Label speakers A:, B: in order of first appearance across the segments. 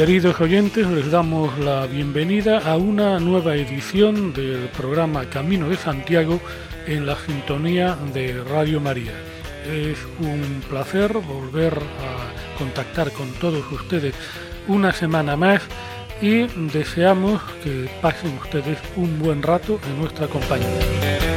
A: Queridos oyentes, les damos la bienvenida a una nueva edición del programa Camino de Santiago en la sintonía de Radio María. Es un placer volver a contactar con todos ustedes una semana más y deseamos que pasen ustedes un buen rato en nuestra compañía.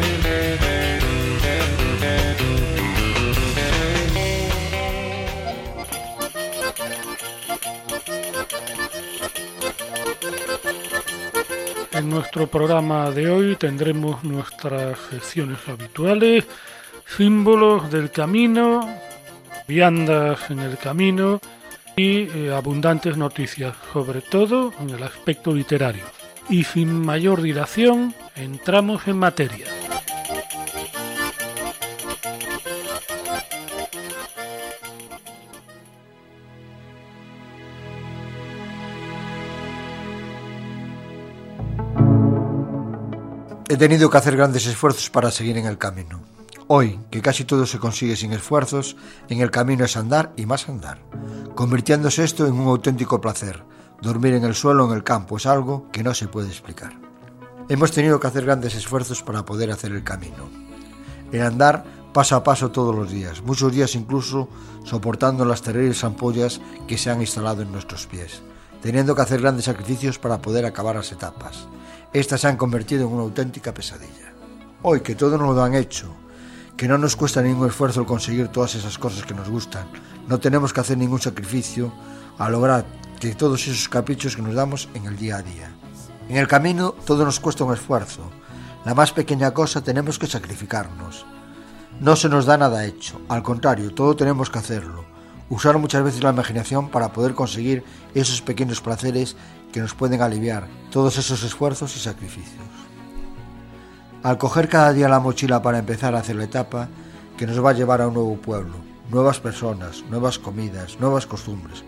A: Nuestro programa de hoy tendremos nuestras secciones habituales, símbolos del camino, viandas en el camino y eh, abundantes noticias, sobre todo en el aspecto literario. Y sin mayor dilación, entramos en materia.
B: He tenido que hacer grandes esfuerzos para seguir en el camino. Hoy, que casi todo se consigue sin esfuerzos, en el camino es andar y más andar, convirtiéndose esto en un auténtico placer. Dormir en el suelo en el campo es algo que no se puede explicar. Hemos tenido que hacer grandes esfuerzos para poder hacer el camino. El andar paso a paso todos los días, muchos días incluso soportando las terribles ampollas que se han instalado en nuestros pies, teniendo que hacer grandes sacrificios para poder acabar las etapas. Estas se han convertido en una auténtica pesadilla. Hoy que todo nos lo han hecho, que no nos cuesta ningún esfuerzo el conseguir todas esas cosas que nos gustan, no tenemos que hacer ningún sacrificio a lograr que todos esos caprichos que nos damos en el día a día. En el camino todo nos cuesta un esfuerzo. La más pequeña cosa tenemos que sacrificarnos. No se nos da nada hecho, al contrario, todo tenemos que hacerlo. Usar muchas veces la imaginación para poder conseguir esos pequeños placeres que nos pueden aliviar todos esos esfuerzos y sacrificios. Al coger cada día la mochila para empezar a hacer la etapa que nos va a llevar a un nuevo pueblo, nuevas personas, nuevas comidas, nuevas costumbres,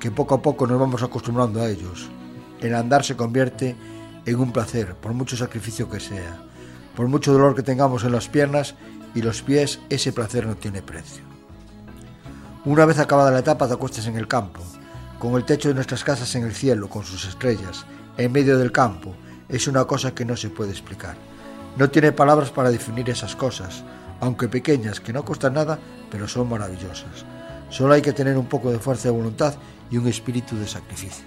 B: que poco a poco nos vamos acostumbrando a ellos, el andar se convierte en un placer, por mucho sacrificio que sea, por mucho dolor que tengamos en las piernas y los pies, ese placer no tiene precio. Una vez acabada la etapa te acuestas en el campo, con el techo de nuestras casas en el cielo, con sus estrellas, en medio del campo, es una cosa que no se puede explicar. No tiene palabras para definir esas cosas, aunque pequeñas, que no cuestan nada, pero son maravillosas. Solo hay que tener un poco de fuerza de voluntad y un espíritu de sacrificio.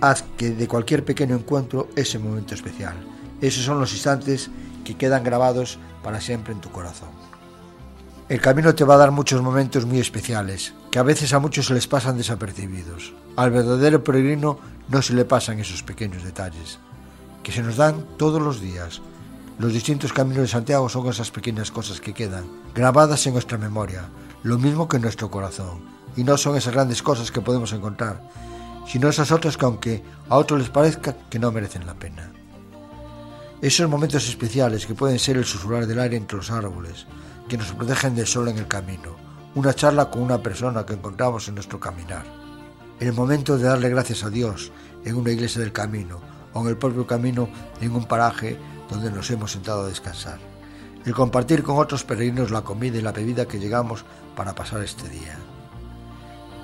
B: Haz que de cualquier pequeño encuentro ese momento especial. Esos son los instantes que quedan grabados para siempre en tu corazón. El camino te va a dar muchos momentos muy especiales, que a veces a muchos se les pasan desapercibidos. Al verdadero peregrino no se le pasan esos pequeños detalles, que se nos dan todos los días. Los distintos caminos de Santiago son esas pequeñas cosas que quedan, grabadas en nuestra memoria, lo mismo que en nuestro corazón. Y no son esas grandes cosas que podemos encontrar, sino esas otras que aunque a otros les parezca que no merecen la pena. Esos momentos especiales que pueden ser el susurrar del aire entre los árboles, que nos protegen del sol en el camino, una charla con una persona que encontramos en nuestro caminar, el momento de darle gracias a Dios en una iglesia del camino o en el propio camino en un paraje donde nos hemos sentado a descansar, el compartir con otros peregrinos la comida y la bebida que llegamos para pasar este día,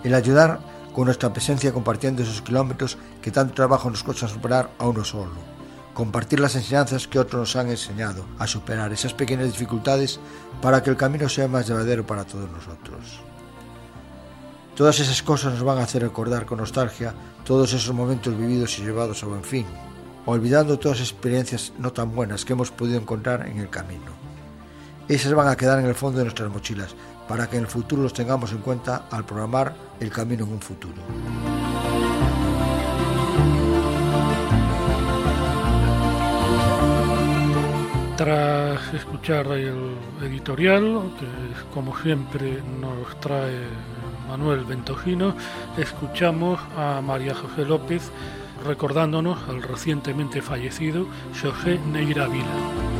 B: el ayudar con nuestra presencia compartiendo esos kilómetros que tanto trabajo nos cuesta superar a uno solo, compartir las enseñanzas que otros nos han enseñado, a superar esas pequeñas dificultades para que el camino sea más llevadero para todos nosotros. Todas esas cosas nos van a hacer recordar con nostalgia todos esos momentos vividos y llevados a buen fin, olvidando todas las experiencias no tan buenas que hemos podido encontrar en el camino. Esas van a quedar en el fondo de nuestras mochilas para que en el futuro los tengamos en cuenta al programar el camino en un futuro.
A: Tras escuchar el editorial, que como siempre nos trae Manuel Ventojino, escuchamos a María José López recordándonos al recientemente fallecido José Neira Vila.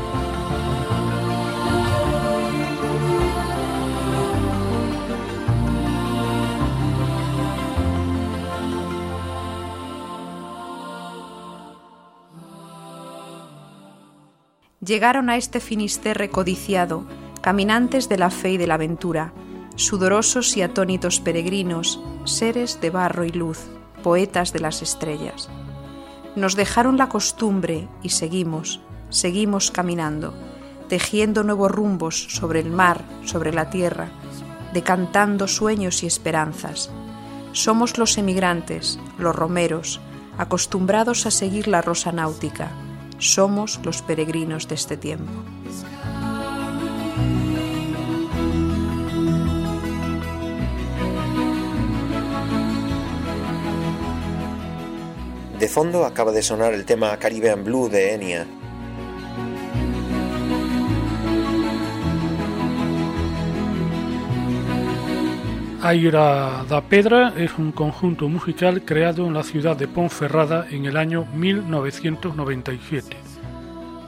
C: Llegaron a este finisterre codiciado, caminantes de la fe y de la aventura, sudorosos y atónitos peregrinos, seres de barro y luz, poetas de las estrellas. Nos dejaron la costumbre y seguimos, seguimos caminando, tejiendo nuevos rumbos sobre el mar, sobre la tierra, decantando sueños y esperanzas. Somos los emigrantes, los romeros, acostumbrados a seguir la rosa náutica, somos los peregrinos de este tiempo.
D: De fondo acaba de sonar el tema Caribbean Blue de Enya,
A: Aira da Pedra es un conjunto musical creado en la ciudad de Ponferrada en el año 1997.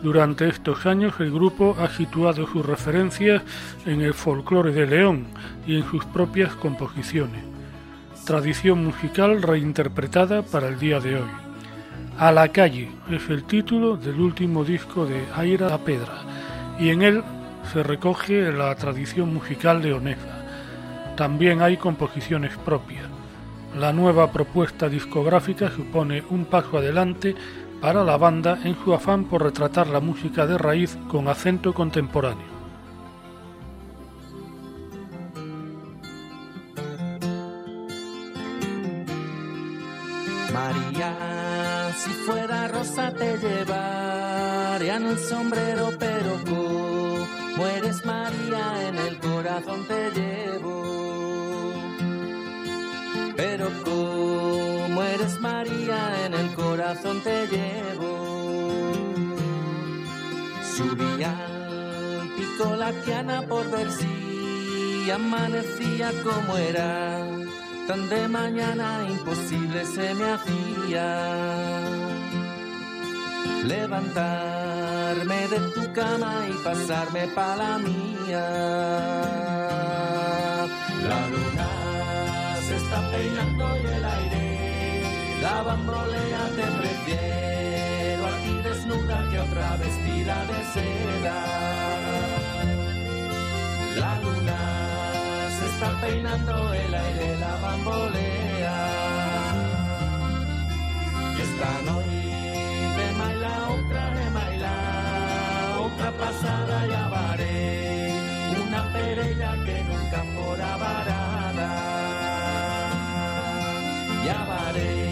A: Durante estos años el grupo ha situado sus referencias en el folclore de León y en sus propias composiciones. Tradición musical reinterpretada para el día de hoy. A la calle es el título del último disco de Aira da Pedra y en él se recoge la tradición musical leonesa también hay composiciones propias. La nueva propuesta discográfica supone un paso adelante para la banda en su afán por retratar la música de raíz con acento contemporáneo.
E: María, si fuera rosa te llevaría en el sombrero, pero como eres María en el corazón te llevo María, en el corazón te llevo. Subí al pico la quiana por ver si amanecía como era. Tan de mañana imposible se me hacía levantarme de tu cama y pasarme para la mía. La luna se está peinando y el aire la bambolea te prefiero a ti desnuda que otra vestida de seda. La luna se está peinando el aire la bambolea. Y esta noche de maila otra de maila otra pasada ya varé una perella que nunca fuera varada que nunca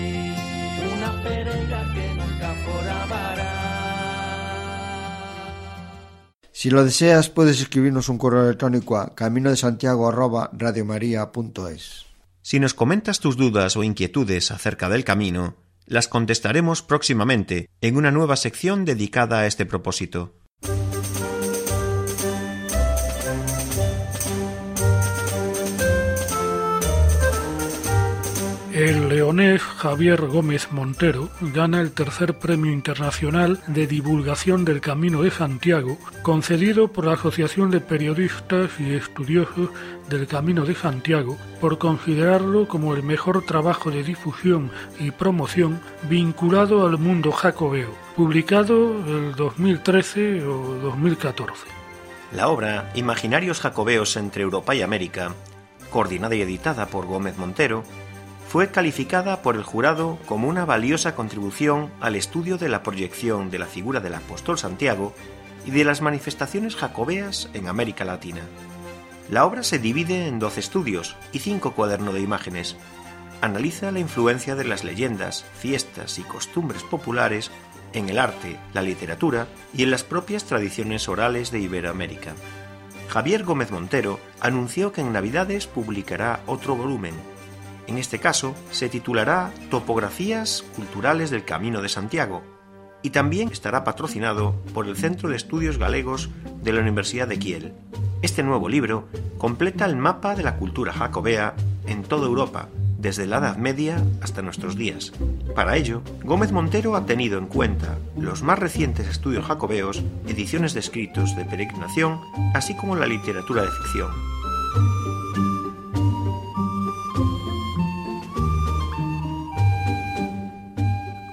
B: Si lo deseas, puedes escribirnos un correo electrónico a camino de santiago
D: Si nos comentas tus dudas o inquietudes acerca del camino, las contestaremos próximamente en una nueva sección dedicada a este propósito.
A: El leonés Javier Gómez Montero gana el tercer Premio Internacional de Divulgación del Camino de Santiago, concedido por la Asociación de Periodistas y Estudiosos del Camino de Santiago, por considerarlo como el mejor trabajo de difusión y promoción vinculado al mundo jacobeo, publicado el 2013 o 2014.
D: La obra Imaginarios Jacobeos entre Europa y América, coordinada y editada por Gómez Montero, fue calificada por el jurado como una valiosa contribución al estudio de la proyección de la figura del apóstol Santiago y de las manifestaciones jacobeas en América Latina. La obra se divide en 12 estudios y 5 cuadernos de imágenes. Analiza la influencia de las leyendas, fiestas y costumbres populares en el arte, la literatura y en las propias tradiciones orales de Iberoamérica. Javier Gómez Montero anunció que en Navidades publicará otro volumen, en este caso, se titulará Topografías Culturales del Camino de Santiago. y también estará patrocinado por el Centro de Estudios Galegos de la Universidad de Kiel. Este nuevo libro completa el mapa de la cultura jacobea en toda Europa, desde la Edad Media hasta nuestros días. Para ello, Gómez Montero ha tenido en cuenta los más recientes estudios jacobeos, ediciones de escritos de peregrinación, así como la literatura de ficción.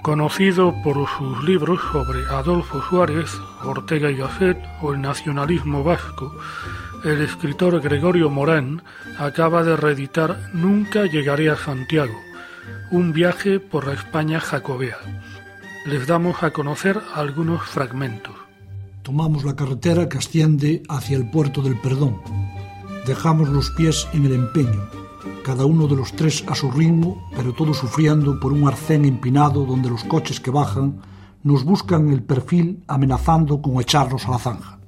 A: Conocido por sus libros sobre Adolfo Suárez, Ortega y Gasset o el nacionalismo vasco, el escritor Gregorio Morán acaba de reeditar Nunca llegaré a Santiago, un viaje por la España jacobea. Les damos a conocer algunos fragmentos.
F: Tomamos la carretera que asciende hacia el puerto del perdón. Dejamos los pies en el empeño cada uno de los tres a su ritmo, pero todos sufriendo por un arcén empinado donde los coches que bajan nos buscan el perfil amenazando con echarnos a la zanja.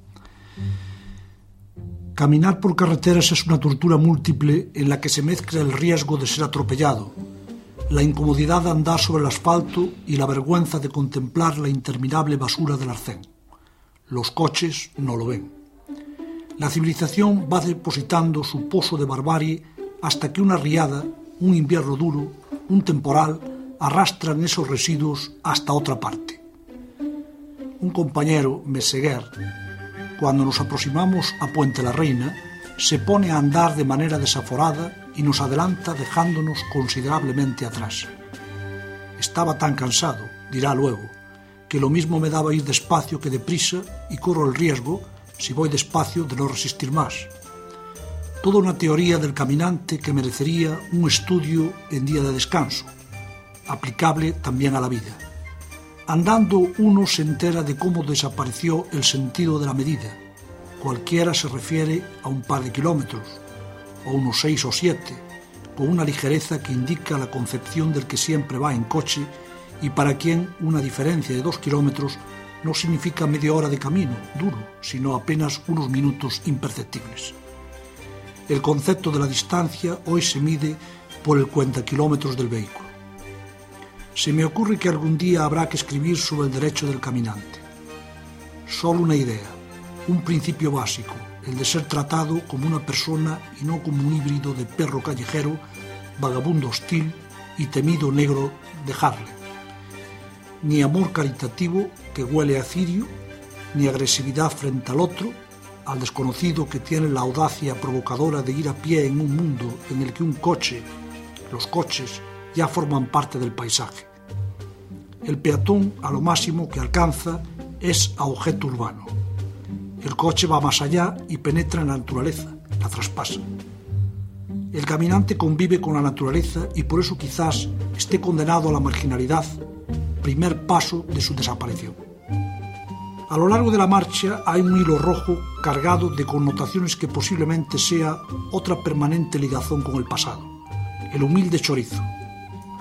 F: Caminar por carreteras es una tortura múltiple en la que se mezcla el riesgo de ser atropellado, la incomodidad de andar sobre el asfalto y la vergüenza de contemplar la interminable basura del arcén. Los coches no lo ven. La civilización va depositando su pozo de barbarie hasta que una riada, un invierno duro, un temporal, arrastran esos residuos hasta otra parte. Un compañero, Meseguer, cuando nos aproximamos a Puente la Reina, se pone a andar de manera desaforada y nos adelanta dejándonos considerablemente atrás. Estaba tan cansado, dirá luego, que lo mismo me daba ir despacio que deprisa y corro el riesgo, si voy despacio, de no resistir más toda una teoría del caminante que merecería un estudio en día de descanso, aplicable también a la vida. Andando uno se entera de cómo desapareció el sentido de la medida. Cualquiera se refiere a un par de kilómetros, o unos seis o siete, con una ligereza que indica la concepción del que siempre va en coche y para quien una diferencia de dos kilómetros no significa media hora de camino duro, sino apenas unos minutos imperceptibles. El concepto de la distancia hoy se mide por el cuenta kilómetros del vehículo. Se me ocurre que algún día habrá que escribir sobre el derecho del caminante. Solo una idea, un principio básico, el de ser tratado como una persona y no como un híbrido de perro callejero, vagabundo hostil y temido negro de Harlem. Ni amor caritativo que huele a cirio, ni agresividad frente al otro, al desconocido que tiene la audacia provocadora de ir a pie en un mundo en el que un coche, los coches, ya forman parte del paisaje. El peatón a lo máximo que alcanza es a objeto urbano. El coche va más allá y penetra en la naturaleza, la traspasa. El caminante convive con la naturaleza y por eso quizás esté condenado a la marginalidad, primer paso de su desaparición. A lo largo de la marcha hay un hilo rojo cargado de connotaciones que posiblemente sea otra permanente ligazón con el pasado, el humilde chorizo.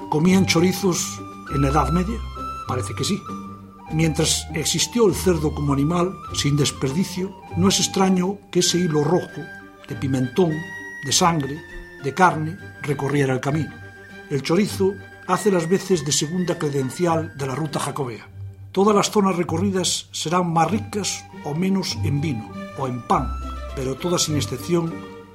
F: ¿Comían chorizos en la Edad Media? Parece que sí. Mientras existió el cerdo como animal, sin desperdicio, no es extraño que ese hilo rojo, de pimentón, de sangre, de carne, recorriera el camino. El chorizo hace las veces de segunda credencial de la ruta jacobea. Todas las zonas recorridas serán más ricas o menos en vino o en pan, pero todas sin excepción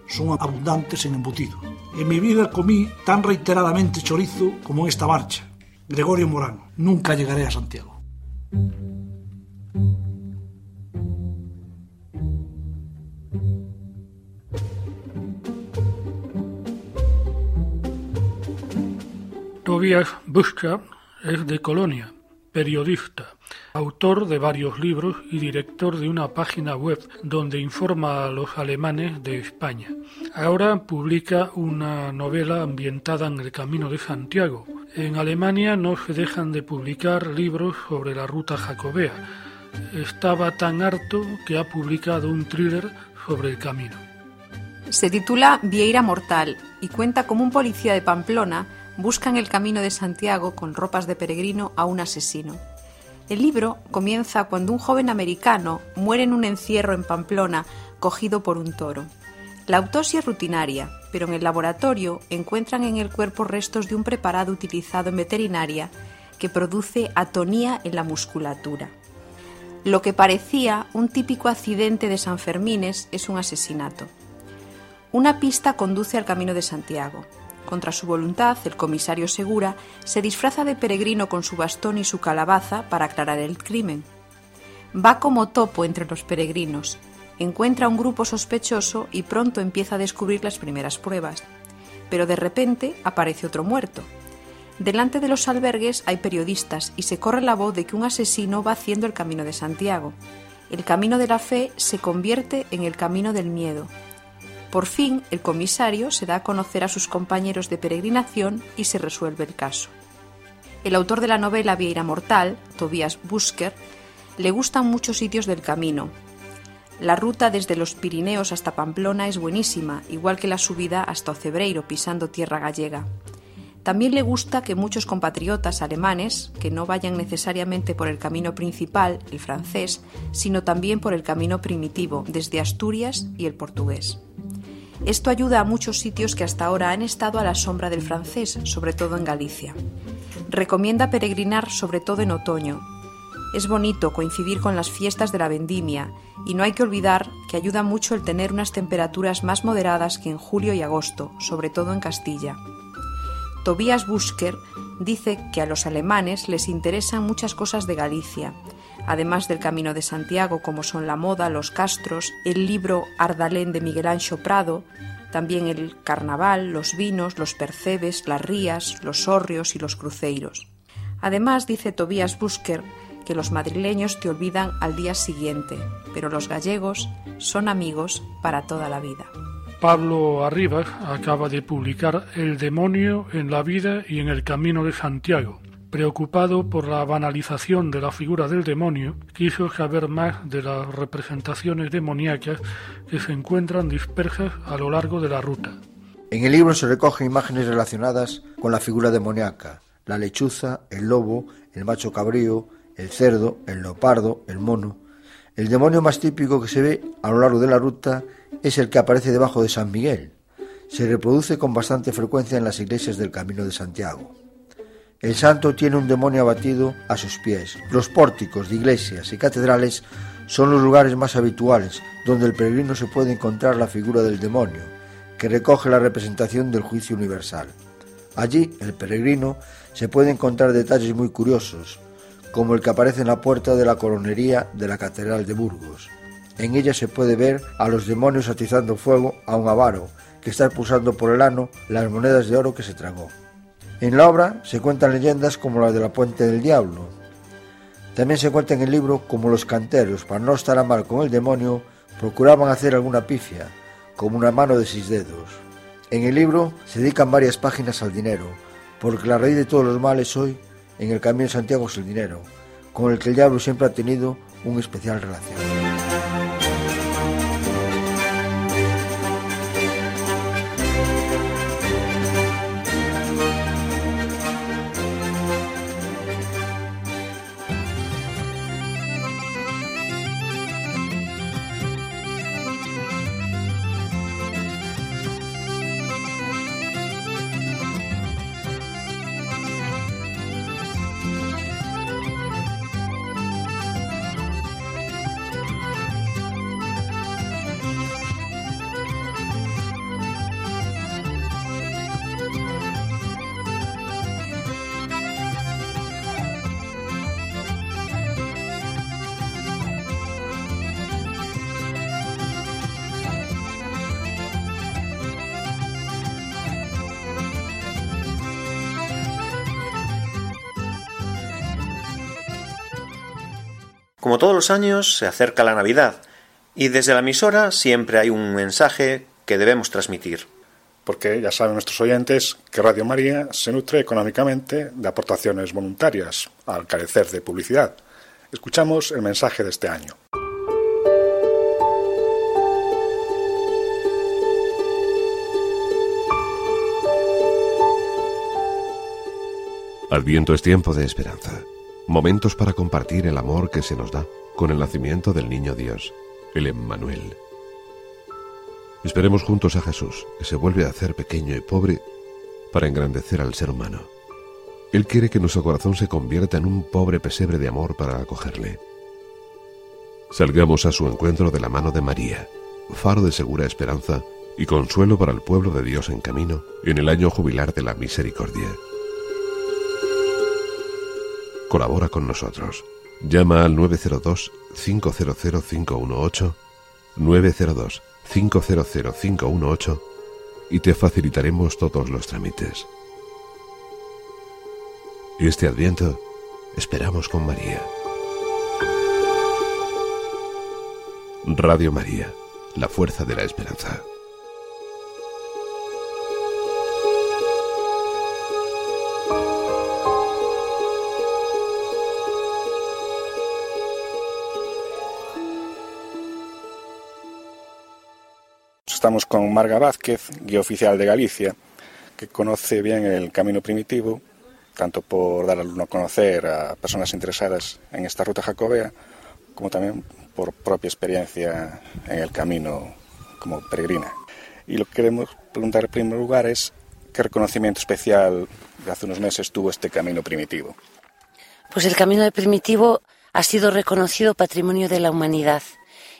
F: son abundantes en embutido. En mi vida comí tan reiteradamente chorizo como en esta marcha. Gregorio Morán, nunca llegaré a Santiago.
A: Tobias Busca es de Colonia periodista, autor de varios libros y director de una página web donde informa a los alemanes de España. Ahora publica una novela ambientada en el Camino de Santiago. En Alemania no se dejan de publicar libros sobre la ruta jacobea. Estaba tan harto que ha publicado un thriller sobre el camino.
C: Se titula Vieira Mortal y cuenta como un policía de Pamplona buscan el camino de Santiago con ropas de peregrino a un asesino. El libro comienza cuando un joven americano muere en un encierro en Pamplona cogido por un toro. La autopsia es rutinaria, pero en el laboratorio encuentran en el cuerpo restos de un preparado utilizado en veterinaria que produce atonía en la musculatura. Lo que parecía un típico accidente de San Fermines es un asesinato. Una pista conduce al Camino de Santiago. Contra su voluntad, el comisario Segura se disfraza de peregrino con su bastón y su calabaza para aclarar el crimen. Va como topo entre los peregrinos, encuentra un grupo sospechoso y pronto empieza a descubrir las primeras pruebas. Pero de repente aparece otro muerto. Delante de los albergues hay periodistas y se corre la voz de que un asesino va haciendo el camino de Santiago. El camino de la fe se convierte en el camino del miedo. Por fin, el comisario se da a conocer a sus compañeros de peregrinación y se resuelve el caso. El autor de la novela Vieira Mortal, Tobias Busker, le gustan muchos sitios del camino, la ruta desde los Pirineos hasta Pamplona es buenísima, igual que la subida hasta Ocebreiro pisando tierra gallega. También le gusta que muchos compatriotas alemanes, que no vayan necesariamente por el camino principal, el francés, sino también por el camino primitivo, desde Asturias y el portugués. Esto ayuda a muchos sitios que hasta ahora han estado a la sombra del francés, sobre todo en Galicia. Recomienda peregrinar sobre todo en otoño, es bonito coincidir con las fiestas de la vendimia y no hay que olvidar que ayuda mucho el tener unas temperaturas más moderadas que en julio y agosto, sobre todo en Castilla. Tobias Busker dice que a los alemanes les interesan muchas cosas de Galicia, además del Camino de Santiago como son la moda, los castros, el libro Ardalén de Miguel Ancho Prado, también el carnaval, los vinos, los percebes, las rías, los hórreos y los cruceiros. Además, dice Tobias Busker, que los madrileños te olvidan al día siguiente, pero los gallegos son amigos para toda la vida.
A: Pablo Arribas acaba de publicar El demonio en la vida y en el camino de Santiago. Preocupado por la banalización de la figura del demonio, quiso saber más de las representaciones demoníacas que se encuentran dispersas a lo largo de la ruta.
B: En el libro se recogen imágenes relacionadas con la figura demoníaca, la lechuza, el lobo, el macho cabrío, el cerdo, el leopardo, el mono. El demonio más típico que se ve a lo largo de la ruta es el que aparece debajo de San Miguel. Se reproduce con bastante frecuencia en las iglesias del Camino de Santiago. El santo tiene un demonio abatido a sus pies. Los pórticos de iglesias y catedrales son los lugares más habituales donde el peregrino se puede encontrar la figura del demonio, que recoge la representación del juicio universal. Allí, el peregrino se puede encontrar detalles muy curiosos, como el que aparece en la puerta de la coronería de la Catedral de Burgos. En ella se puede ver a los demonios atizando fuego a un avaro que está expulsando por el ano las monedas de oro que se tragó. En la obra se cuentan leyendas como la de la Puente del Diablo. También se cuenta en el libro como los canteros, para no estar a mal con el demonio, procuraban hacer alguna pifia, como una mano de seis dedos. En el libro se dedican varias páginas al dinero, porque la raíz de todos los males hoy en el Camino de Santiago es el dinero, con el que el diablo siempre ha tenido una especial relación.
D: Como todos los años, se acerca la Navidad y desde la emisora siempre hay un mensaje que debemos transmitir.
G: Porque ya saben nuestros oyentes que Radio María se nutre económicamente de aportaciones voluntarias, al carecer de publicidad. Escuchamos el mensaje de este año.
H: Adviento es tiempo de esperanza momentos para compartir el amor que se nos da con el nacimiento del niño Dios, el Emmanuel. Esperemos juntos a Jesús, que se vuelve a hacer pequeño y pobre para engrandecer al ser humano. Él quiere que nuestro corazón se convierta en un pobre pesebre de amor para acogerle. Salgamos a su encuentro de la mano de María, faro de segura esperanza y consuelo para el pueblo de Dios en camino en el año jubilar de la misericordia. Colabora con nosotros. Llama al 902-500-518, 902-500-518 y te facilitaremos todos los trámites. Este adviento esperamos con María. Radio María, la fuerza de la esperanza.
G: Estamos con Marga Vázquez, guía oficial de Galicia, que conoce bien el camino primitivo tanto por dar a conocer a personas interesadas en esta ruta jacobea, como también por propia experiencia en el camino como peregrina. Y lo que queremos preguntar en primer lugar es qué reconocimiento especial de hace unos meses tuvo este camino primitivo.
I: Pues el camino primitivo ha sido reconocido patrimonio de la humanidad,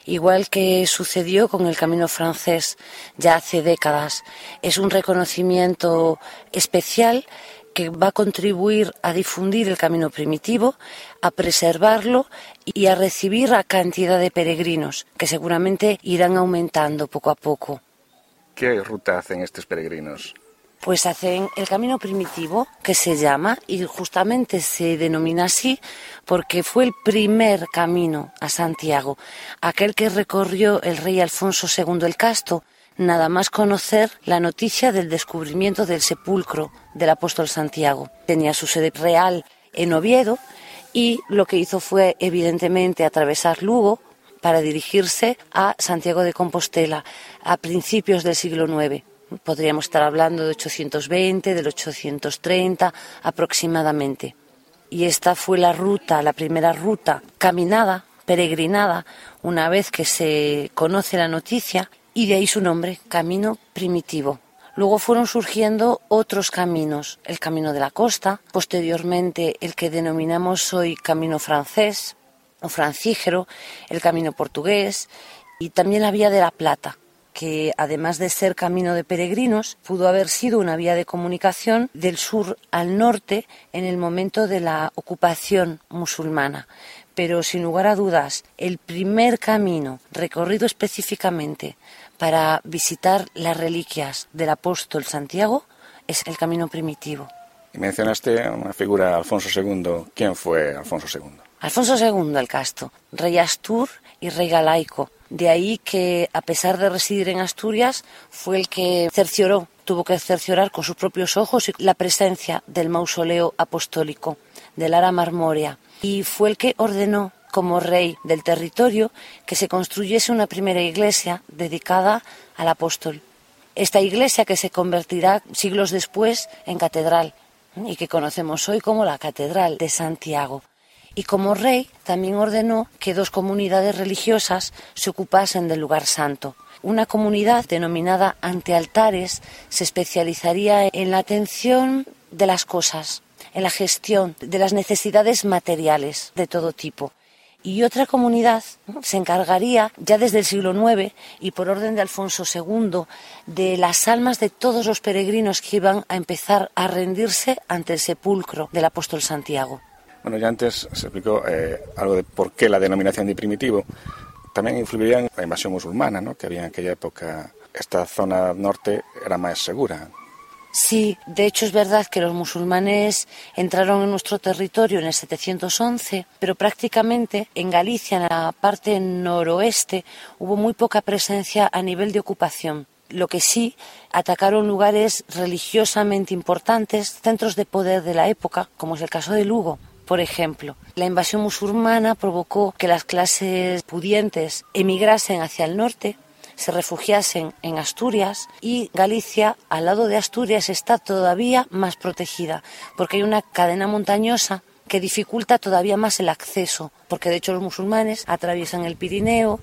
I: igual que sucedió con el camino francés ya hace décadas. Es un reconocimiento especial que va a contribuir a difundir el camino primitivo, a preservarlo y a recibir a cantidad de peregrinos, que seguramente irán aumentando poco a poco.
G: ¿Qué ruta hacen estos peregrinos?
I: Pues hacen el camino primitivo, que se llama, y justamente se denomina así porque fue el primer camino a Santiago, aquel que recorrió el rey Alfonso II el Casto, nada más conocer la noticia del descubrimiento del sepulcro del apóstol Santiago. Tenía su sede real en Oviedo y lo que hizo fue evidentemente atravesar Lugo para dirigirse a Santiago de Compostela a principios del siglo IX. Podríamos estar hablando de 820, del 830 aproximadamente. Y esta fue la ruta, la primera ruta caminada, peregrinada, una vez que se conoce la noticia y de ahí su nombre, Camino Primitivo. Luego fueron surgiendo otros caminos, el Camino de la Costa, posteriormente el que denominamos hoy Camino Francés o Francígero, el Camino Portugués y también la Vía de la Plata, que además de ser camino de peregrinos, pudo haber sido una vía de comunicación del sur al norte en el momento de la ocupación musulmana pero sin lugar a dudas, el primer camino recorrido específicamente para visitar las reliquias del apóstol Santiago es el camino primitivo.
G: Y mencionaste una figura, Alfonso II. ¿Quién fue Alfonso II?
I: Alfonso II el Casto, rey Astur y rey galaico. De ahí que, a pesar de residir en Asturias, fue el que cercioró, tuvo que cerciorar con sus propios ojos la presencia del mausoleo apostólico, del Ara Marmórea y fue el que ordenó como rey del territorio que se construyese una primera iglesia dedicada al apóstol. Esta iglesia que se convertirá siglos después en catedral y que conocemos hoy como la Catedral de Santiago. Y como rey también ordenó que dos comunidades religiosas se ocupasen del lugar santo. Una comunidad denominada antealtares se especializaría en la atención de las cosas, en la gestión de las necesidades materiales de todo tipo. Y otra comunidad se encargaría ya desde el siglo IX y por orden de Alfonso II de las almas de todos los peregrinos que iban a empezar a rendirse ante el sepulcro del apóstol Santiago.
G: Bueno, ya antes se explicó eh, algo de por qué la denominación de primitivo. También influiría en la invasión musulmana, ¿no? que había en aquella época. Esta zona norte era más segura.
I: Sí, de hecho es verdad que los musulmanes entraron en nuestro territorio en el 711, pero prácticamente en Galicia, en la parte noroeste, hubo muy poca presencia a nivel de ocupación. Lo que sí, atacaron lugares religiosamente importantes, centros de poder de la época, como es el caso de Lugo, por ejemplo. La invasión musulmana provocó que las clases pudientes emigrasen hacia el norte, se refugiasen en Asturias y Galicia, al lado de Asturias, está todavía más protegida, porque hay una cadena montañosa que dificulta todavía más el acceso, porque de hecho los musulmanes atraviesan el Pirineo,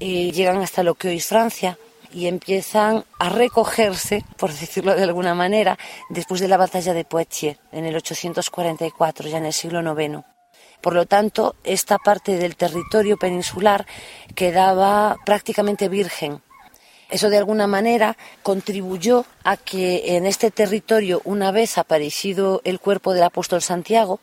I: eh, llegan hasta lo que hoy es Francia, y empiezan a recogerse, por decirlo de alguna manera, después de la batalla de Poitiers en el 844, ya en el siglo IX. Por lo tanto, esta parte del territorio peninsular quedaba prácticamente virgen. Eso de alguna manera contribuyó a que en este territorio, una vez aparecido el cuerpo del apóstol Santiago,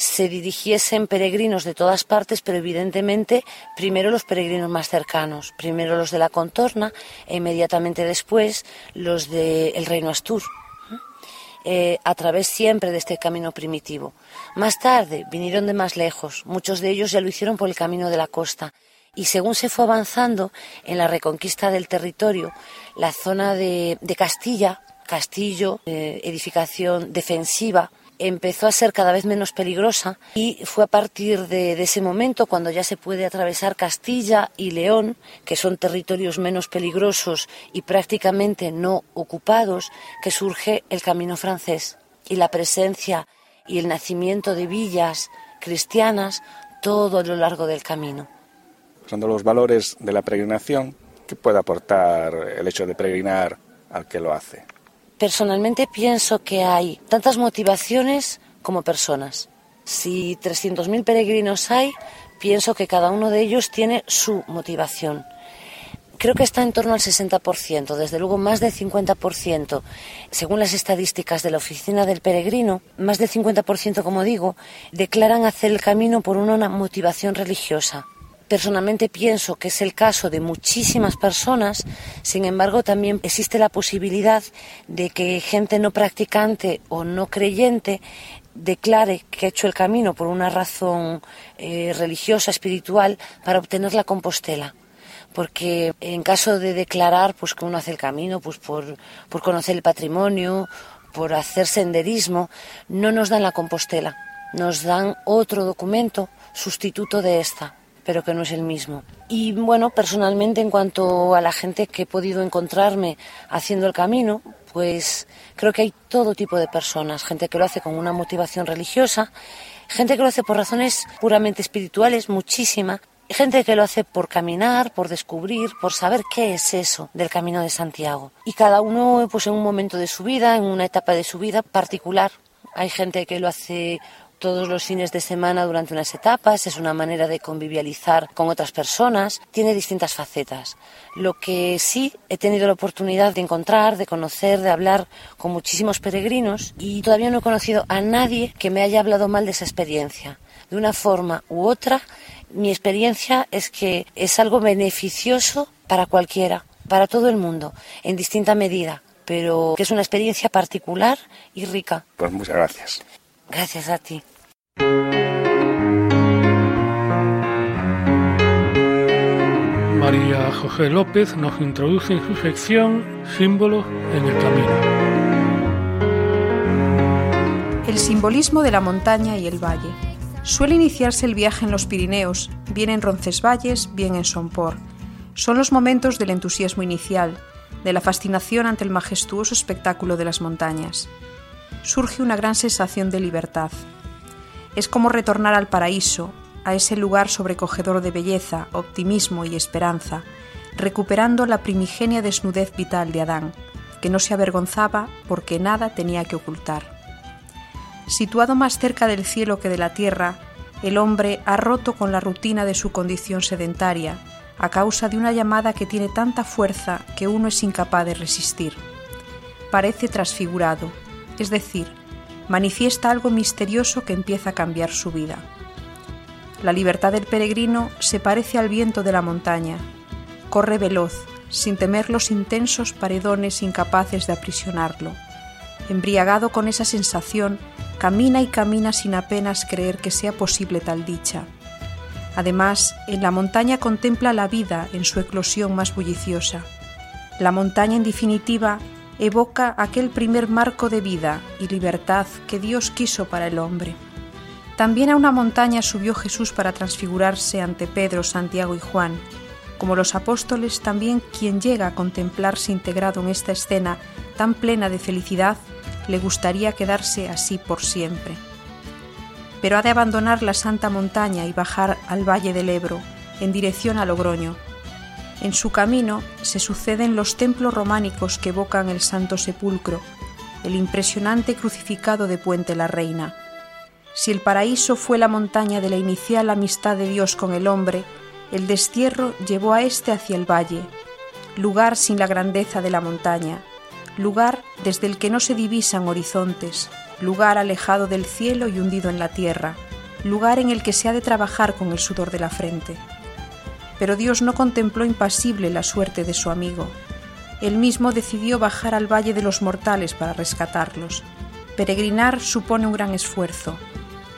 I: se dirigiesen peregrinos de todas partes, pero evidentemente primero los peregrinos más cercanos, primero los de la contorna e inmediatamente después los del reino Astur. Eh, a través siempre de este camino primitivo. Más tarde vinieron de más lejos, muchos de ellos ya lo hicieron por el camino de la costa. Y según se fue avanzando en la reconquista del territorio, la zona de, Castilla, castillo, eh, edificación defensiva, empezó a ser cada vez menos peligrosa y fue a partir de, ese momento cuando ya se puede atravesar Castilla y León, que son territorios menos peligrosos y prácticamente no ocupados, que surge el camino francés y la presencia y el nacimiento de villas cristianas todo a lo largo del camino.
G: Usando los valores de la peregrinación, ¿qué puede aportar el hecho de peregrinar al que lo hace?
I: Personalmente pienso que hay tantas motivaciones como personas. Si 300.000 peregrinos hay, pienso que cada uno de ellos tiene su motivación. Creo que está en torno al 60%, desde luego más del 50%. Según las estadísticas de la Oficina del Peregrino, más del 50%, como digo, declaran hacer el camino por una motivación religiosa. Personalmente pienso que es el caso de muchísimas personas, sin embargo también existe la posibilidad de que gente no practicante o no creyente declare que ha hecho el camino por una razón eh, religiosa, espiritual, para obtener la compostela. Porque en caso de declarar pues que uno hace el camino pues por, por conocer el patrimonio, por hacer senderismo, no nos dan la compostela, nos dan otro documento sustituto de esta pero que no es el mismo. Y bueno, personalmente en cuanto a la gente que he podido encontrarme haciendo el camino, pues creo que hay todo tipo de personas, gente que lo hace con una motivación religiosa, gente que lo hace por razones puramente espirituales, muchísima, gente que lo hace por caminar, por descubrir, por saber qué es eso del Camino de Santiago. Y cada uno pues en un momento de su vida, en una etapa de su vida particular. Hay gente que lo hace todos los fines de semana durante unas etapas, es una manera de convivializar con otras personas, tiene distintas facetas. Lo que sí he tenido la oportunidad de encontrar, de conocer, de hablar con muchísimos peregrinos y todavía no he conocido a nadie que me haya hablado mal de esa experiencia. De una forma u otra, mi experiencia es que es algo beneficioso para cualquiera, para todo el mundo, en distinta medida, pero que es una experiencia particular y rica.
G: Pues muchas gracias.
I: Gracias a ti.
A: María José López nos introduce en su sección Símbolos en el Camino.
C: El simbolismo de la montaña y el valle. Suele iniciarse el viaje en los Pirineos, bien en Roncesvalles, bien en Somport. Son los momentos del entusiasmo inicial, de la fascinación ante el majestuoso espectáculo de las montañas. Surge una gran sensación de libertad, es como retornar al paraíso, a ese lugar sobrecogedor de belleza, optimismo y esperanza, recuperando la primigenia desnudez vital de Adán, que no se avergonzaba porque nada tenía que ocultar. Situado más cerca del cielo que de la tierra, el hombre ha roto con la rutina de su condición sedentaria, a causa de una llamada que tiene tanta fuerza que uno es incapaz de resistir. Parece transfigurado, es decir, manifiesta algo misterioso que empieza a cambiar su vida. La libertad del peregrino se parece al viento de la montaña. Corre veloz, sin temer los intensos paredones incapaces de aprisionarlo. Embriagado con esa sensación, camina y camina sin apenas creer que sea posible tal dicha. Además, en la montaña contempla la vida en su eclosión más bulliciosa. La montaña, en definitiva, evoca aquel primer marco de vida y libertad que Dios quiso para el hombre. También a una montaña subió Jesús para transfigurarse ante Pedro, Santiago y Juan. Como los apóstoles, también quien llega a contemplarse integrado en esta escena tan plena de felicidad, le gustaría quedarse así por siempre. Pero ha de abandonar la santa montaña y bajar al valle del Ebro, en dirección a Logroño. En su camino se suceden los templos románicos que evocan el Santo Sepulcro, el impresionante crucificado de Puente la Reina. Si el paraíso fue la montaña de la inicial amistad de Dios con el hombre, el destierro llevó a éste hacia el valle, lugar sin la grandeza de la montaña, lugar desde el que no se divisan horizontes, lugar alejado del cielo y hundido en la tierra, lugar en el que se ha de trabajar con el sudor de la frente. Pero Dios no contempló impasible la suerte de su amigo. Él mismo decidió bajar al Valle de los Mortales para rescatarlos. Peregrinar supone un gran esfuerzo.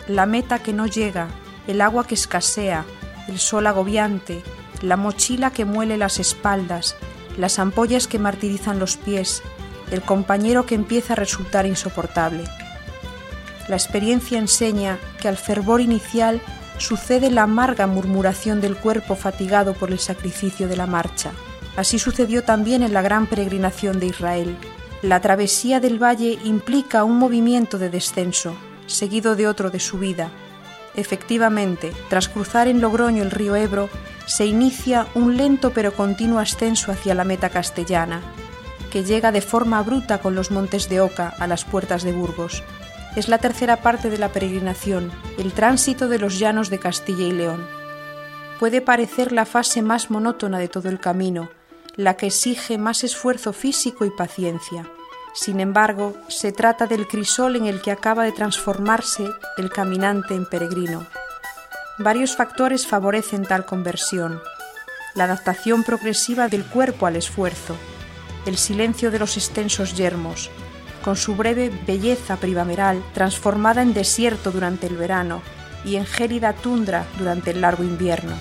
C: La meta que no llega, el agua que escasea, el sol agobiante, la mochila que muele las espaldas, las ampollas que martirizan los pies, el compañero que empieza a resultar insoportable. La experiencia enseña que al fervor inicial sucede la amarga murmuración del cuerpo fatigado por el sacrificio de la marcha. Así sucedió también en la gran peregrinación de Israel. La travesía del valle implica un movimiento de descenso, seguido de otro de subida. Efectivamente, tras cruzar en Logroño el río Ebro, se inicia un lento pero continuo ascenso hacia la meta castellana, que llega de forma bruta con los montes de Oca a las puertas de Burgos. Es la tercera parte de la peregrinación, el tránsito de los llanos de Castilla y León. Puede parecer la fase más monótona de todo el camino, la que exige más esfuerzo físico y paciencia. Sin embargo, se trata del crisol en el que acaba de transformarse el caminante en peregrino. Varios factores favorecen tal conversión. La adaptación progresiva del cuerpo al esfuerzo, el silencio de los extensos yermos, con su breve belleza primaveral transformada en desierto durante el verano y en gélida tundra durante el largo invierno.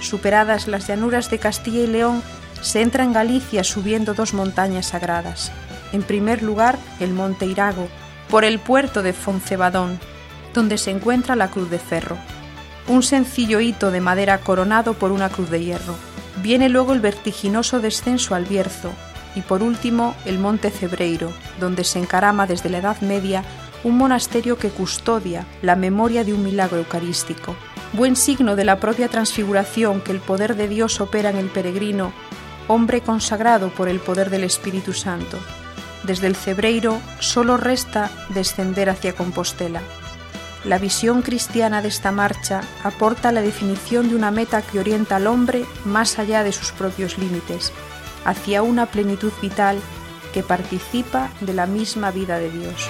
C: Superadas las llanuras de Castilla y León, se entra en Galicia subiendo dos montañas sagradas. En primer lugar, el Monte Irago, por el puerto de Foncebadón, donde se encuentra la Cruz de Ferro un sencillo hito de madera coronado por una cruz de hierro. Viene luego el vertiginoso descenso al Bierzo y por último el monte Cebreiro, donde se encarama desde la Edad Media un monasterio que custodia la memoria de un milagro eucarístico, buen signo de la propia transfiguración que el poder de Dios opera en el peregrino, hombre consagrado por el poder del Espíritu Santo. Desde el Cebreiro solo resta descender hacia Compostela. La visión cristiana de esta marcha aporta la definición de una meta que orienta al hombre más allá de sus propios límites, hacia una plenitud vital que participa de la misma vida de Dios.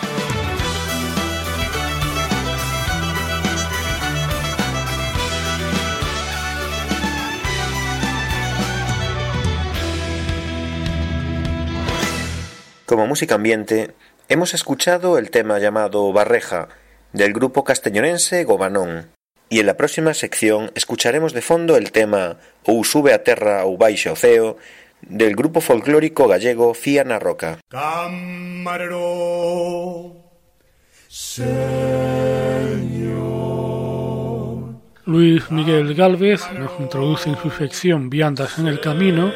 D: Como música ambiente, hemos escuchado el tema llamado Barreja, del grupo castellonense Gobanón. Y en la próxima sección escucharemos de fondo el tema Ou sube a terra ou baixa o del grupo folclórico gallego Fiana Roca.
A: Camarero, Luis Miguel Galvez nos introduce en su sección Viandas en el Camino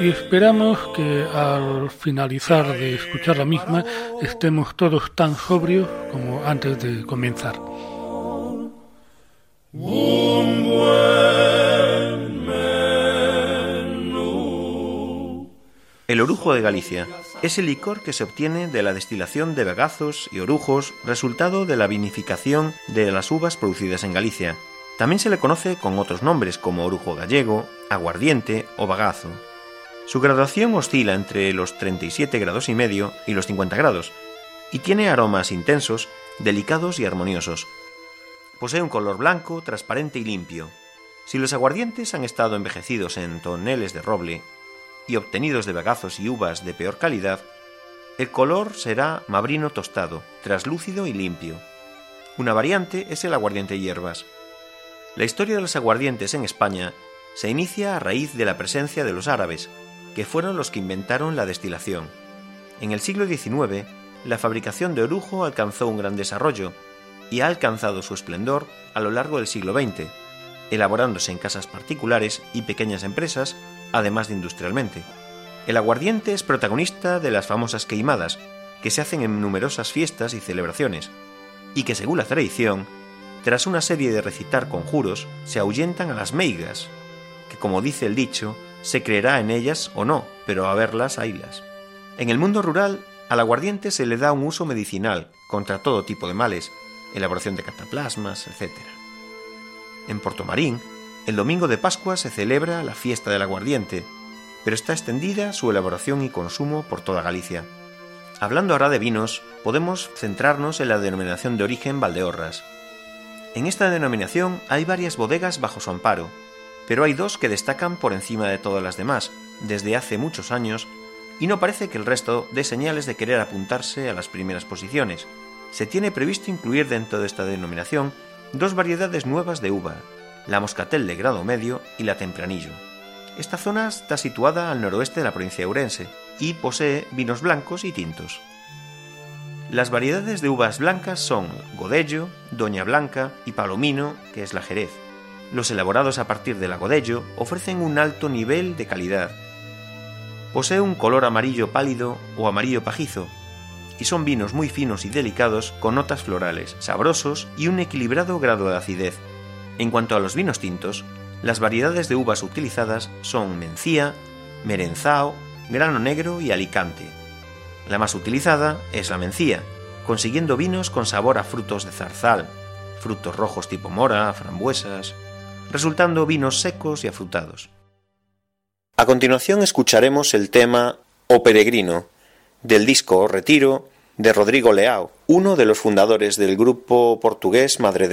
A: y esperamos que al finalizar de escuchar la misma estemos todos tan sobrios como antes de comenzar.
D: El orujo de Galicia es el licor que se obtiene de la destilación de bagazos y orujos, resultado de la vinificación de las uvas producidas en Galicia. También se le conoce con otros nombres como orujo gallego, aguardiente o bagazo. Su graduación oscila entre los 37 grados y medio y los 50 grados, y tiene aromas intensos, delicados y armoniosos. Posee un color blanco, transparente y limpio. Si los aguardientes han estado envejecidos en toneles de roble y obtenidos de bagazos y uvas de peor calidad, el color será mabrino tostado, traslúcido y limpio. Una variante es el aguardiente hierbas. La historia de los aguardientes en España se inicia a raíz de la presencia de los árabes, que fueron los que inventaron la destilación. En el siglo XIX, la fabricación de orujo alcanzó un gran desarrollo y ha alcanzado su esplendor a lo largo del siglo XX, elaborándose en casas particulares y pequeñas empresas, además de industrialmente. El aguardiente es protagonista de las famosas queimadas, que se hacen en numerosas fiestas y celebraciones, y que según la tradición, tras una serie de recitar conjuros, se ahuyentan a las meigas, que como dice el dicho, Se creerá en ellas o no, pero a verlas, haylas. En el mundo rural, al aguardiente se le da un uso medicinal contra todo tipo de males, elaboración de cataplasmas, etc. En Portomarín, el domingo de Pascua se celebra la fiesta del aguardiente, pero está extendida su elaboración y consumo por toda Galicia. Hablando ahora de vinos, podemos centrarnos en la denominación de origen Valdeorras. En esta denominación hay varias bodegas bajo su amparo, pero hay dos que destacan por encima de todas las demás, desde hace muchos años, y no parece que el resto dé señales de querer apuntarse a las primeras posiciones. Se tiene previsto incluir dentro de esta denominación dos variedades nuevas de uva, la moscatel de grado medio y la tempranillo. Esta zona está situada al noroeste de la provincia de Ourense y posee vinos blancos y tintos. Las variedades de uvas blancas son Godello, Doña Blanca y Palomino, que es la Jerez. Los elaborados a partir del Godello ofrecen un alto nivel de calidad. Posee un color amarillo pálido o amarillo pajizo y son vinos muy finos y delicados con notas florales, sabrosos y un equilibrado grado de acidez. En cuanto a los vinos tintos, las variedades de uvas utilizadas son mencía, merenzao, grano negro y alicante. La más utilizada es la mencía, consiguiendo vinos con sabor a frutos de zarzal, frutos rojos tipo mora, frambuesas, resultando vinos secos y afrutados. A continuación escucharemos el tema O Peregrino, del disco Retiro de Rodrigo Leao, uno de los fundadores del grupo portugués Madre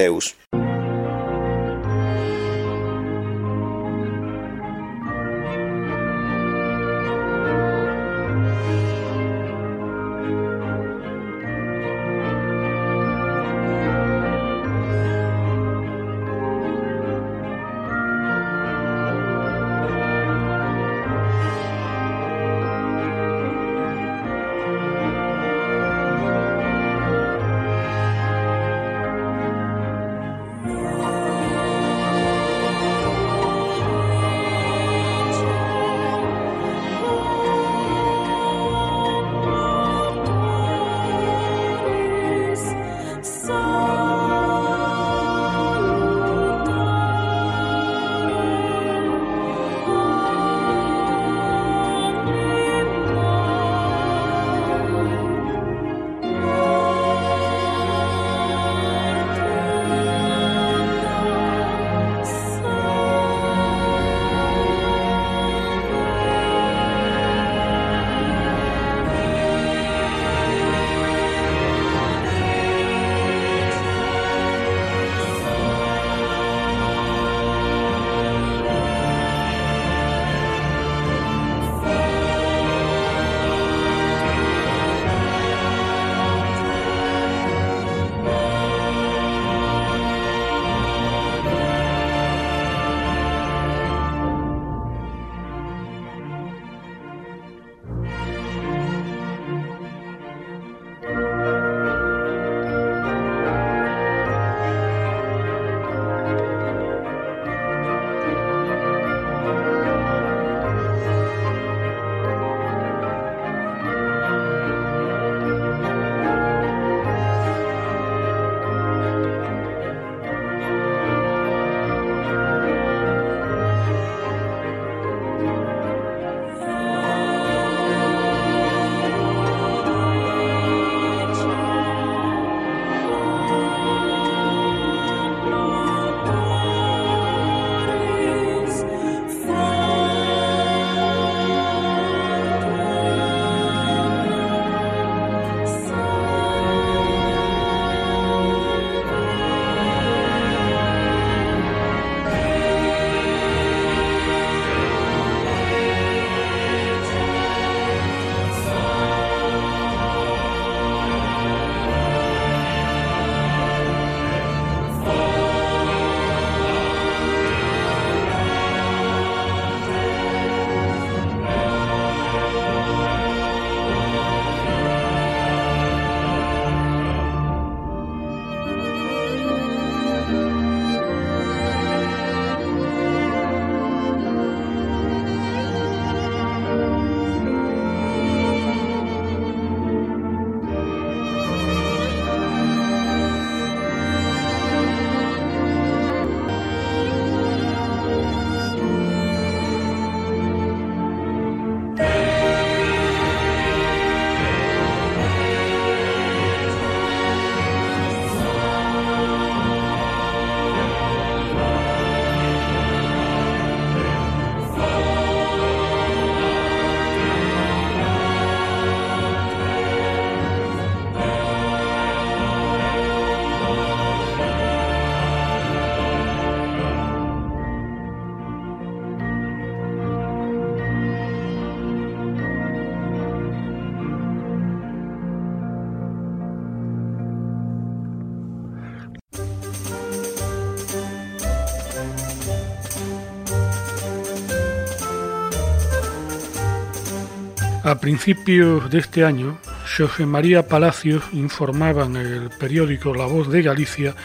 A: principios de este año, José María Palacios informaba en el periódico La Voz de Galicia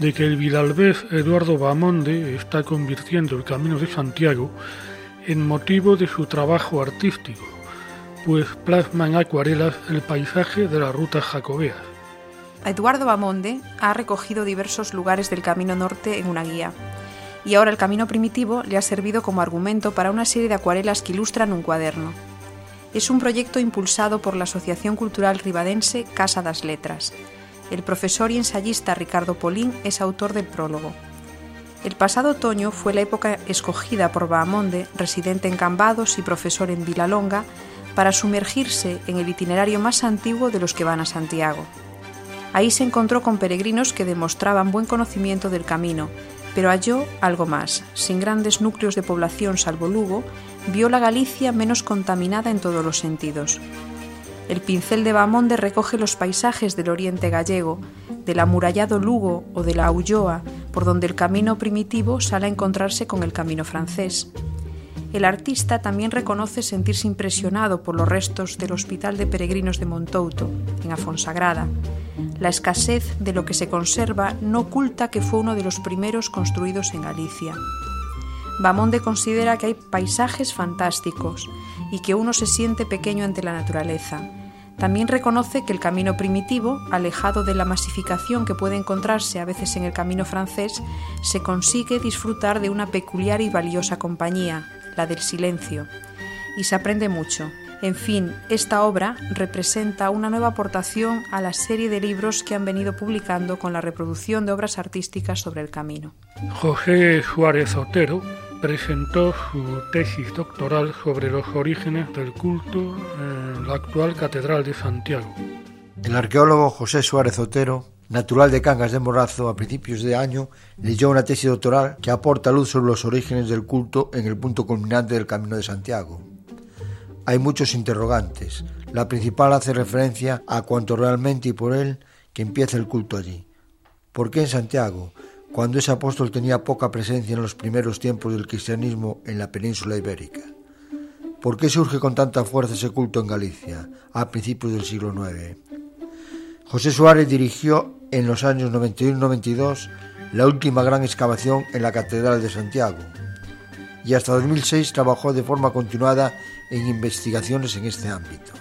A: de que el vidalbés Eduardo Bamonde está convirtiendo el Camino de Santiago en motivo de su trabajo artístico, pues plasma en acuarelas el paisaje de las rutas jacobeas.
C: Eduardo Bamonde ha recogido diversos lugares del Camino Norte en una guía, y ahora el Camino Primitivo le ha servido como argumento para una serie de acuarelas que ilustran un cuaderno. Es un proyecto impulsado por la Asociación Cultural Ribadense Casa das Letras. El profesor y ensayista Ricardo Polín es autor del prólogo. El pasado otoño fue la época escogida por Bahamonde, residente en Cambados y profesor en Vilalonga, para sumergirse en el itinerario más antiguo de los que van a Santiago. Ahí se encontró con peregrinos que demostraban buen conocimiento del camino, pero halló algo más. Sin grandes núcleos de población salvo Lugo, vio la Galicia menos contaminada en todos los sentidos. El pincel de Bamonde recoge los paisajes del oriente gallego, del amurallado Lugo o de la Ulloa, por donde el camino primitivo sale a encontrarse con el camino francés. El artista también reconoce sentirse impresionado por los restos del Hospital de Peregrinos de Montouto, en Afonsagrada. La escasez de lo que se conserva no oculta que fue uno de los primeros construidos en Galicia. Bamonde considera que hay paisajes fantásticos y que uno se siente pequeño ante la naturaleza. También reconoce que el camino primitivo, alejado de la masificación que puede encontrarse a veces en el camino francés, se consigue disfrutar de una peculiar y valiosa compañía, la del silencio. Y se aprende mucho. En fin, esta obra representa una nueva aportación a la serie de libros que han venido publicando con la reproducción de obras artísticas sobre el camino.
A: José Suárez Otero presentó su tesis doctoral sobre los orígenes del culto en la actual Catedral de Santiago.
B: El arqueólogo José Suárez Otero, natural de Cangas de Morrazo a principios de año, leyó una tesis doctoral que aporta luz sobre los orígenes del culto en el punto culminante del Camino de Santiago. Hay muchos interrogantes. La principal hace referencia a cuanto realmente y por él que empieza el culto allí. ¿Por qué en Santiago? Cuando ese apóstol tenía poca presencia en los primeros tiempos del cristianismo en la península ibérica. ¿Por qué surge con tanta fuerza ese culto en Galicia a principios del siglo IX? José Suárez dirigió en los años 91-92 la última gran excavación en la Catedral de Santiago y hasta 2006 trabajó de forma continuada en investigaciones en este ámbito.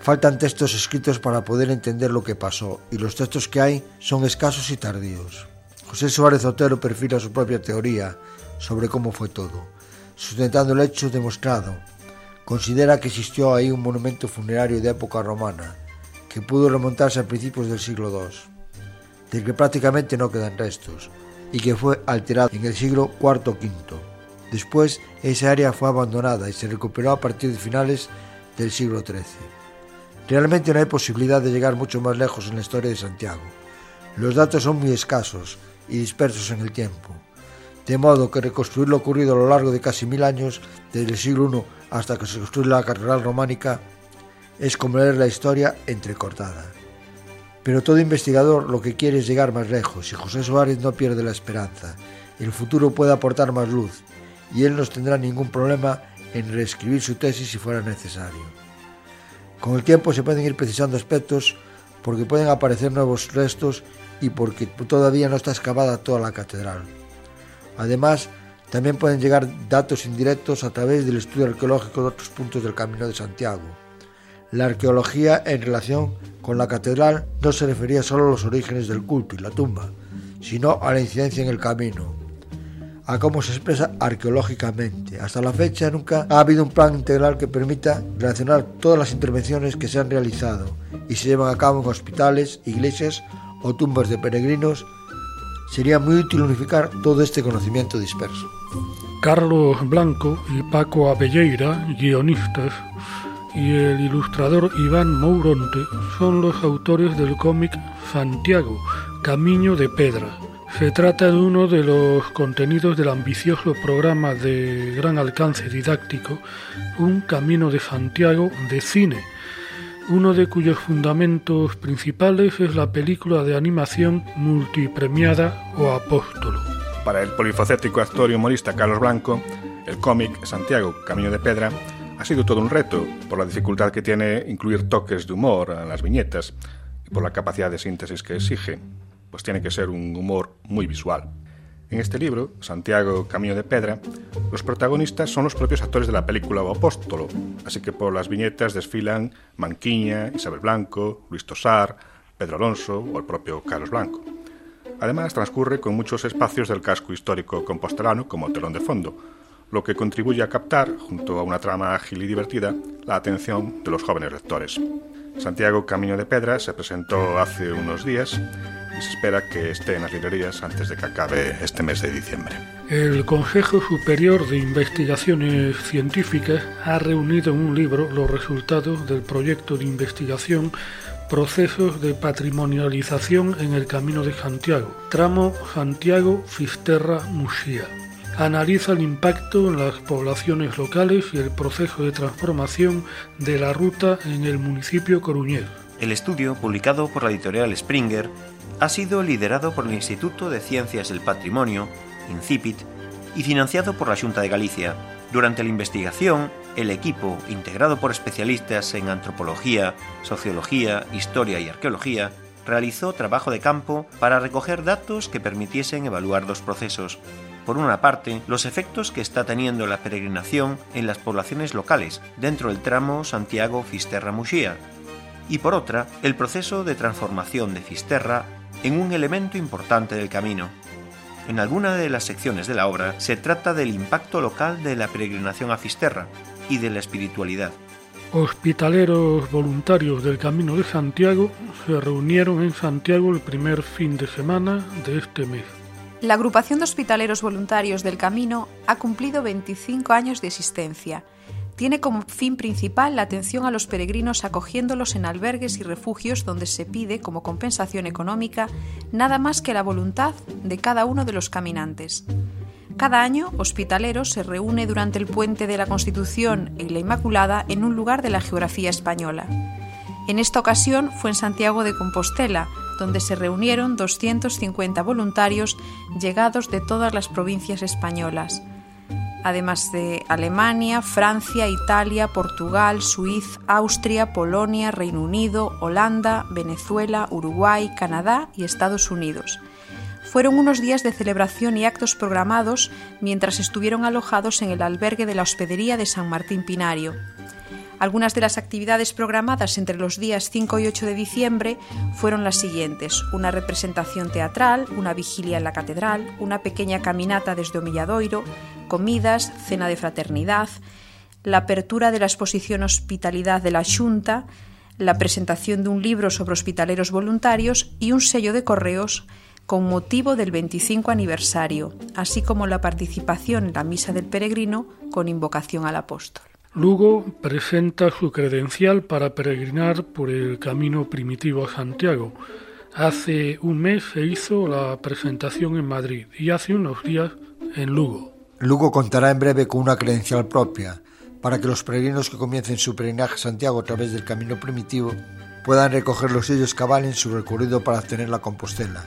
B: Faltan textos escritos para poder entender lo que pasó y los textos que hay son escasos y tardíos. José Suárez Otero perfila su propia teoría sobre cómo fue todo, sustentando el hecho demostrado. Considera que existió ahí un monumento funerario de época romana, que pudo remontarse a principios del siglo II, del que prácticamente no quedan restos, y que fue alterado en el siglo IV o V. Después, esa área fue abandonada y se recuperó a partir de finales del siglo XIII. Realmente no hay posibilidad de llegar mucho más lejos en la historia de Santiago. Los datos son muy escasos y dispersos en el tiempo. De modo que reconstruir lo ocurrido a lo largo de casi mil años, desde el siglo I hasta que se construye la catedral románica, es como leer la historia entrecortada. Pero todo investigador lo que quiere es llegar más lejos y José Suárez no pierde la esperanza. El futuro puede aportar más luz y él no tendrá ningún problema en reescribir su tesis si fuera necesario. Con el tiempo se pueden ir precisando aspectos porque pueden aparecer nuevos restos y porque todavía no está excavada toda la catedral. Además, también pueden llegar datos indirectos a través del estudio arqueológico de otros puntos del Camino de Santiago. La arqueología en relación con la catedral no se refería solo a los orígenes del culto y la tumba, sino a la incidencia en el camino, a cómo se expresa arqueológicamente. Hasta la fecha nunca ha habido un plan integral que permita relacionar todas las intervenciones que se han realizado y se llevan a cabo en hospitales, iglesias o tumbas de peregrinos, sería muy útil unificar todo este conocimiento disperso.
A: Carlos Blanco y Paco Abelleira, guionistas, y el ilustrador Iván Mouronte son los autores del cómic Santiago, Camino de Pedra. Se trata de uno de los contenidos del ambicioso programa de gran alcance didáctico Un Camino de Santiago de cine, uno de cuyos fundamentos principales es la película de animación multipremiada O Apóstolo.
G: Para el polifacético actor y humorista Carlos Blanco, el cómic Santiago, Camino de Pedra, Ha sido todo un reto por la dificultad que tiene incluir toques de humor en las viñetas y por la capacidad de síntesis que exige, pues tiene que ser un humor muy visual. En este libro, Santiago Camino de Pedra, los protagonistas son los propios actores de la película O Apóstolo, así que por las viñetas desfilan Manquiña, Isabel Blanco, Luis Tosar, Pedro Alonso o el propio Carlos Blanco. Además, transcurre con muchos espacios del casco histórico compostelano como telón de fondo, lo que contribuye a captar, junto a una trama ágil y divertida, la atención de los jóvenes lectores. Santiago Camino de Pedra se presentó hace unos días y se espera que esté en las librerías antes de que acabe este mes de diciembre.
A: El Consejo Superior de Investigaciones Científicas ha reunido en un libro los resultados del proyecto de investigación Procesos de patrimonialización en el Camino de Santiago, tramo Santiago-Fisterra-Muxía. Analiza el impacto en las poblaciones locales y el proceso de transformación de la ruta en el municipio coruñés.
D: El estudio, publicado por la editorial Springer, ha sido liderado por el Instituto de Ciencias del Patrimonio, INCIPIT, y financiado por la Junta de Galicia. Durante la investigación, el equipo, integrado por especialistas en antropología, sociología, historia y arqueología, realizó trabajo de campo para recoger datos que permitiesen evaluar dos procesos. Por una parte, los efectos que está teniendo la peregrinación en las poblaciones locales dentro del tramo Santiago-Fisterra-Muxía, y por otra, el proceso de transformación de Fisterra en un elemento importante del camino. En alguna de las secciones de la obra se trata del impacto local de la peregrinación a Fisterra y de la espiritualidad.
A: Hospitaleros voluntarios del Camino de Santiago se reunieron en Santiago el primer fin de semana de este mes.
C: La agrupación de hospitaleros voluntarios del Camino ha cumplido 25 años de existencia tiene como fin principal la atención a los peregrinos acogiéndolos en albergues y refugios donde se pide como compensación económica nada más que la voluntad de cada uno de los caminantes. Cada año, Hospitaleros se reúne durante el puente de la Constitución y la Inmaculada en un lugar de la geografía española. En esta ocasión fue en Santiago de Compostela, donde se reunieron 250 voluntarios llegados de todas las provincias españolas además de Alemania, Francia, Italia, Portugal, Suiza, Austria, Polonia, Reino Unido, Holanda, Venezuela, Uruguay, Canadá y Estados Unidos. Fueron unos días de celebración y actos programados mientras estuvieron alojados en el albergue de la Hospedería de San Martín Pinario. Algunas de las actividades programadas entre los días 5 y 8 de diciembre fueron las siguientes: una representación teatral, una vigilia en la catedral, una pequeña caminata desde Omilladoiro, comidas, cena de fraternidad, la apertura de la exposición Hospitalidad de la Xunta, la presentación de un libro sobre hospitaleros voluntarios y un sello de correos con motivo del 25 aniversario, así como la participación en la Misa del Peregrino con invocación al apóstol.
A: Lugo presenta su credencial para peregrinar por el camino primitivo a Santiago. Hace un mes se hizo la presentación en Madrid y hace unos días en Lugo.
B: Lugo contará en breve con una credencial propia para que los peregrinos que comiencen su peregrinaje a Santiago a través del camino primitivo puedan recoger los sellos que avalen su recorrido para obtener la Compostela,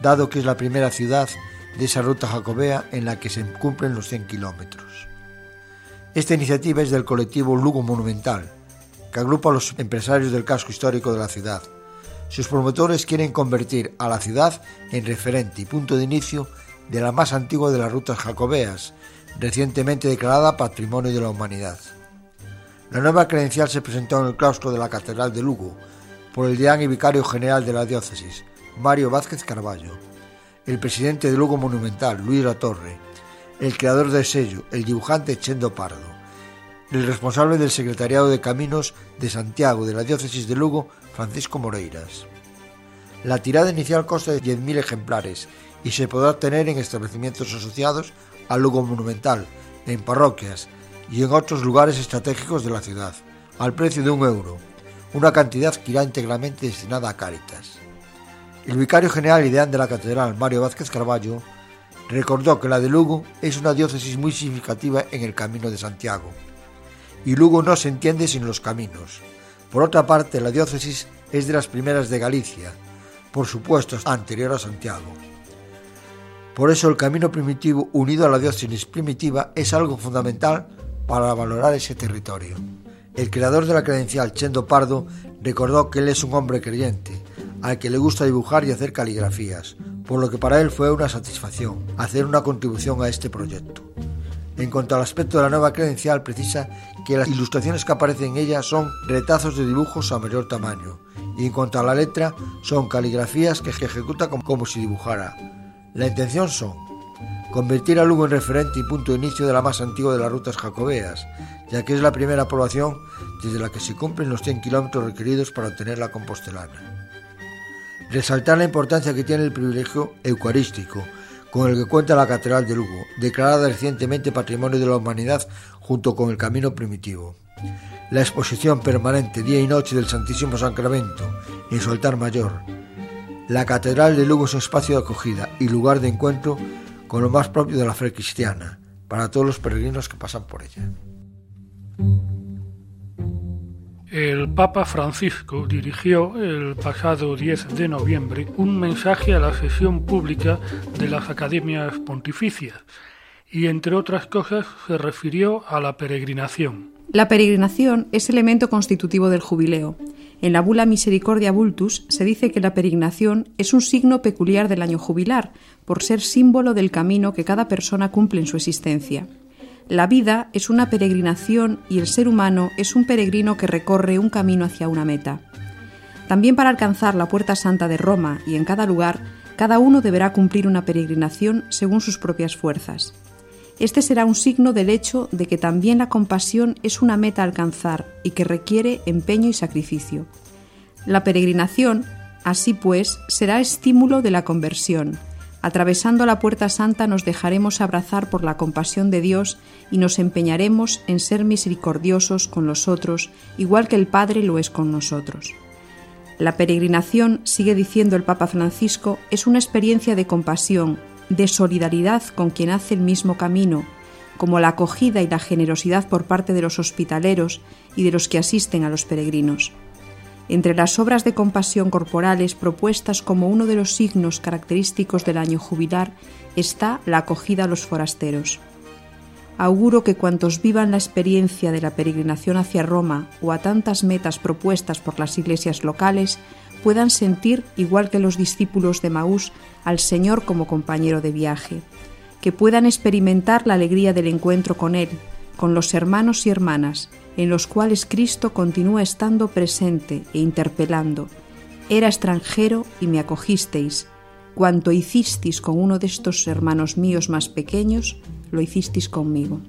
B: dado que es la primera ciudad de esa ruta jacobea en la que se cumplen los 100 kilómetros. Esta iniciativa es del colectivo Lugo Monumental, que agrupa a los empresarios del casco histórico de la ciudad. Sus promotores quieren convertir a la ciudad en referente y punto de inicio de la más antigua de las rutas jacobeas, recientemente declarada Patrimonio de la Humanidad. La nueva credencial se presentó en el claustro de la Catedral de Lugo por el deán y vicario general de la diócesis, Mario Vázquez Carballo, el presidente de Lugo Monumental, Luis Latorre, el creador del sello, el dibujante Chendo Pardo, el responsable del Secretariado de Caminos de Santiago de la Diócesis de Lugo, Francisco Moreiras. La tirada inicial consta de 10.000 ejemplares y se podrá tener en establecimientos asociados al Lugo Monumental, en parroquias y en otros lugares estratégicos de la ciudad, al precio de un euro, una cantidad que irá íntegramente destinada a Cáritas. El vicario general y deán de la catedral, Mario Vázquez Carballo, Recordó que la de Lugo es una diócesis muy significativa en el Camino de Santiago, y Lugo no se entiende sin los caminos. Por otra parte, la diócesis es de las primeras de Galicia, por supuesto anterior a Santiago. Por eso el camino primitivo unido a la diócesis primitiva es algo fundamental para valorar ese territorio. El creador de la credencial, Chendo Pardo, recordó que él es un hombre creyente, al que le gusta dibujar y hacer caligrafías, por lo que para él fue una satisfacción hacer una contribución a este proyecto. En cuanto al aspecto de la nueva credencial, precisa que las ilustraciones que aparecen en ella son retazos de dibujos a mayor tamaño, y en cuanto a la letra, son caligrafías que ejecuta como, si dibujara. La intención son convertir a Lugo en referente y punto de inicio de la más antigua de las rutas jacobeas, ya que es la primera población desde la que se cumplen los 100 kilómetros requeridos para obtener la compostelana. Resaltar la importancia que tiene el privilegio eucarístico, con el que cuenta la Catedral de Lugo, declarada recientemente Patrimonio de la Humanidad junto con el Camino Primitivo. La exposición permanente día y noche del Santísimo Sacramento en su altar mayor. La Catedral de Lugo es un espacio de acogida y lugar de encuentro con lo más propio de la fe cristiana para todos los peregrinos que pasan por ella.
A: El Papa Francisco dirigió el pasado 10 de noviembre un mensaje a la sesión pública de las academias pontificias y, entre otras cosas, se refirió a la peregrinación.
C: La peregrinación es elemento constitutivo del jubileo. En la bula Misericordia Vultus se dice que la peregrinación es un signo peculiar del año jubilar, por ser símbolo del camino que cada persona cumple en su existencia. La vida es una peregrinación y el ser humano es un peregrino que recorre un camino hacia una meta. También para alcanzar la Puerta Santa de Roma y en cada lugar, cada uno deberá cumplir una peregrinación según sus propias fuerzas. Este será un signo del hecho de que también la compasión es una meta a alcanzar y que requiere empeño y sacrificio. La peregrinación, así pues, será estímulo de la conversión, Atravesando la puerta santa nos dejaremos abrazar por la compasión de Dios y nos empeñaremos en ser misericordiosos con los otros, igual que el Padre lo es con nosotros. La peregrinación, sigue diciendo el Papa Francisco, es una experiencia de compasión, de solidaridad con quien hace el mismo camino, como la acogida y la generosidad por parte de los hospitaleros y de los que asisten a los peregrinos. Entre las obras de compasión corporales propuestas como uno de los signos característicos del año jubilar está la acogida a los forasteros. Auguro que cuantos vivan la experiencia de la peregrinación hacia Roma o a tantas metas propuestas por las iglesias locales puedan sentir, igual que los discípulos de Maús, al Señor como compañero de viaje, que puedan experimentar la alegría del encuentro con Él, con los hermanos y hermanas, en los cuales Cristo continúa estando presente e interpelando. Era extranjero y me acogisteis. Cuanto hicisteis con uno de estos hermanos míos más pequeños, lo hicisteis conmigo.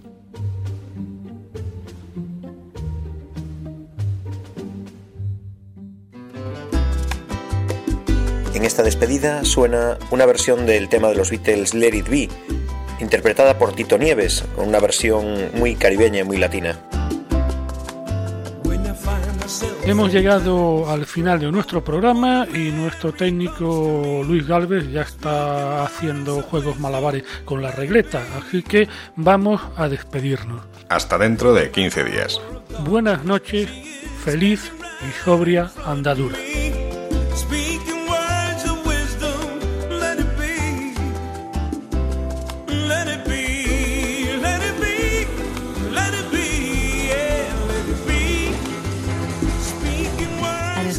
D: En esta despedida suena una versión del tema de los Beatles Let It Be, interpretada por Tito Nieves, con una versión muy caribeña y muy latina.
A: Hemos llegado al final de nuestro programa y nuestro técnico Luis Galvez ya está haciendo juegos malabares con la regleta, así que vamos a despedirnos.
J: Hasta dentro de 15 días.
A: Buenas noches, feliz y sobria andadura.